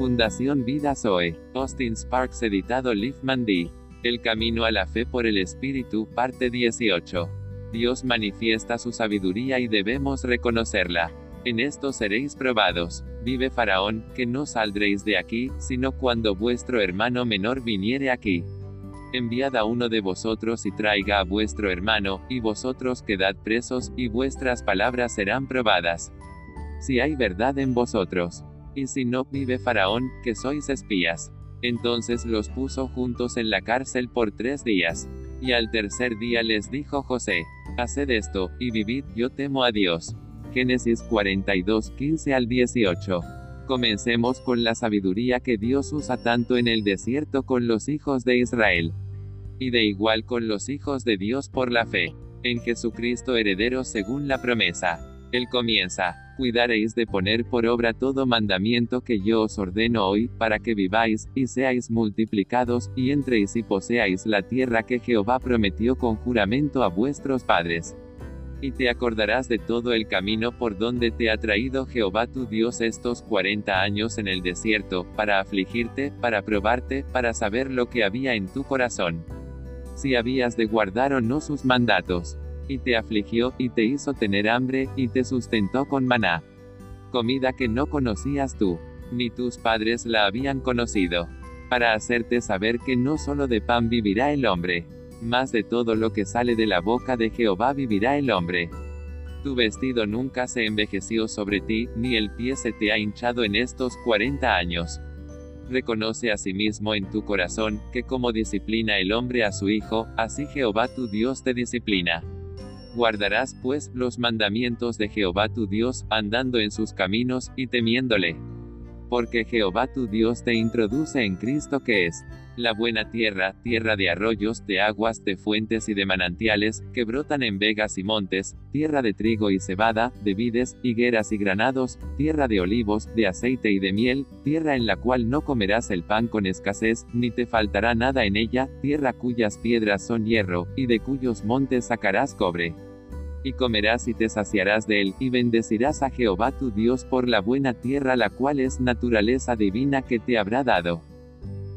Fundación Vida Zoe. Austin Sparks editado Liefman D. El camino a la fe por el Espíritu, parte 18. Dios manifiesta su sabiduría y debemos reconocerla. En esto seréis probados. Vive Faraón, que no saldréis de aquí, sino cuando vuestro hermano menor viniere aquí. Enviad a uno de vosotros y traiga a vuestro hermano, y vosotros quedad presos, y vuestras palabras serán probadas. Si hay verdad en vosotros. Y si no, vive Faraón, que sois espías. Entonces los puso juntos en la cárcel por tres días. Y al tercer día les dijo José, Haced esto, y vivid, yo temo a Dios. Génesis 42, 15 al 18. Comencemos con la sabiduría que Dios usa tanto en el desierto con los hijos de Israel. Y de igual con los hijos de Dios por la fe. En Jesucristo heredero según la promesa. Él comienza, cuidaréis de poner por obra todo mandamiento que yo os ordeno hoy, para que viváis, y seáis multiplicados, y entréis y poseáis la tierra que Jehová prometió con juramento a vuestros padres. Y te acordarás de todo el camino por donde te ha traído Jehová tu Dios estos cuarenta años en el desierto, para afligirte, para probarte, para saber lo que había en tu corazón. Si habías de guardar o no sus mandatos. Y te afligió, y te hizo tener hambre, y te sustentó con maná. Comida que no conocías tú, ni tus padres la habían conocido. Para hacerte saber que no solo de pan vivirá el hombre, más de todo lo que sale de la boca de Jehová vivirá el hombre. Tu vestido nunca se envejeció sobre ti, ni el pie se te ha hinchado en estos cuarenta años. Reconoce a sí en tu corazón, que como disciplina el hombre a su hijo, así Jehová tu Dios te disciplina. Guardarás pues los mandamientos de Jehová tu Dios, andando en sus caminos, y temiéndole. Porque Jehová tu Dios te introduce en Cristo que es la buena tierra, tierra de arroyos, de aguas, de fuentes y de manantiales, que brotan en vegas y montes, tierra de trigo y cebada, de vides, higueras y granados, tierra de olivos, de aceite y de miel, tierra en la cual no comerás el pan con escasez, ni te faltará nada en ella, tierra cuyas piedras son hierro, y de cuyos montes sacarás cobre. Y comerás y te saciarás de él, y bendecirás a Jehová tu Dios por la buena tierra la cual es naturaleza divina que te habrá dado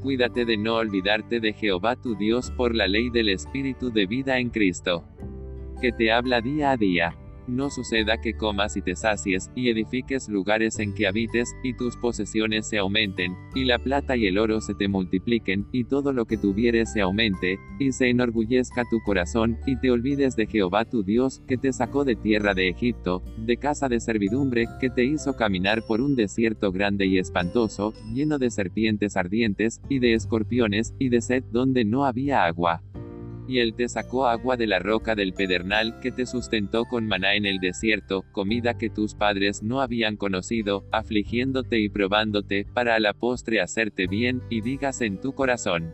cuídate de no olvidarte de Jehová tu Dios por la ley del Espíritu de vida en Cristo. Que te habla día a día. No suceda que comas y te sacies, y edifiques lugares en que habites, y tus posesiones se aumenten, y la plata y el oro se te multipliquen, y todo lo que tuvieres se aumente, y se enorgullezca tu corazón, y te olvides de Jehová tu Dios, que te sacó de tierra de Egipto, de casa de servidumbre, que te hizo caminar por un desierto grande y espantoso, lleno de serpientes ardientes, y de escorpiones, y de sed donde no había agua. Y él te sacó agua de la roca del pedernal, que te sustentó con maná en el desierto, comida que tus padres no habían conocido, afligiéndote y probándote, para a la postre hacerte bien, y digas en tu corazón.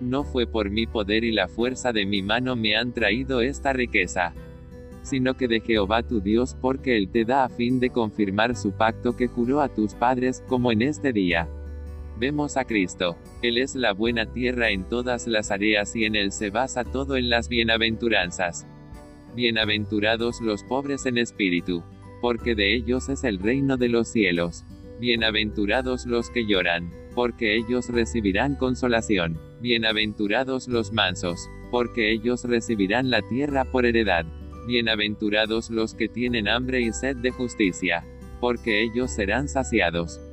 No fue por mi poder y la fuerza de mi mano me han traído esta riqueza sino que de Jehová tu Dios porque Él te da a fin de confirmar su pacto que juró a tus padres, como en este día. Vemos a Cristo. Él es la buena tierra en todas las áreas y en Él se basa todo en las bienaventuranzas. Bienaventurados los pobres en espíritu, porque de ellos es el reino de los cielos. Bienaventurados los que lloran, porque ellos recibirán consolación. Bienaventurados los mansos, porque ellos recibirán la tierra por heredad. Bienaventurados los que tienen hambre y sed de justicia, porque ellos serán saciados.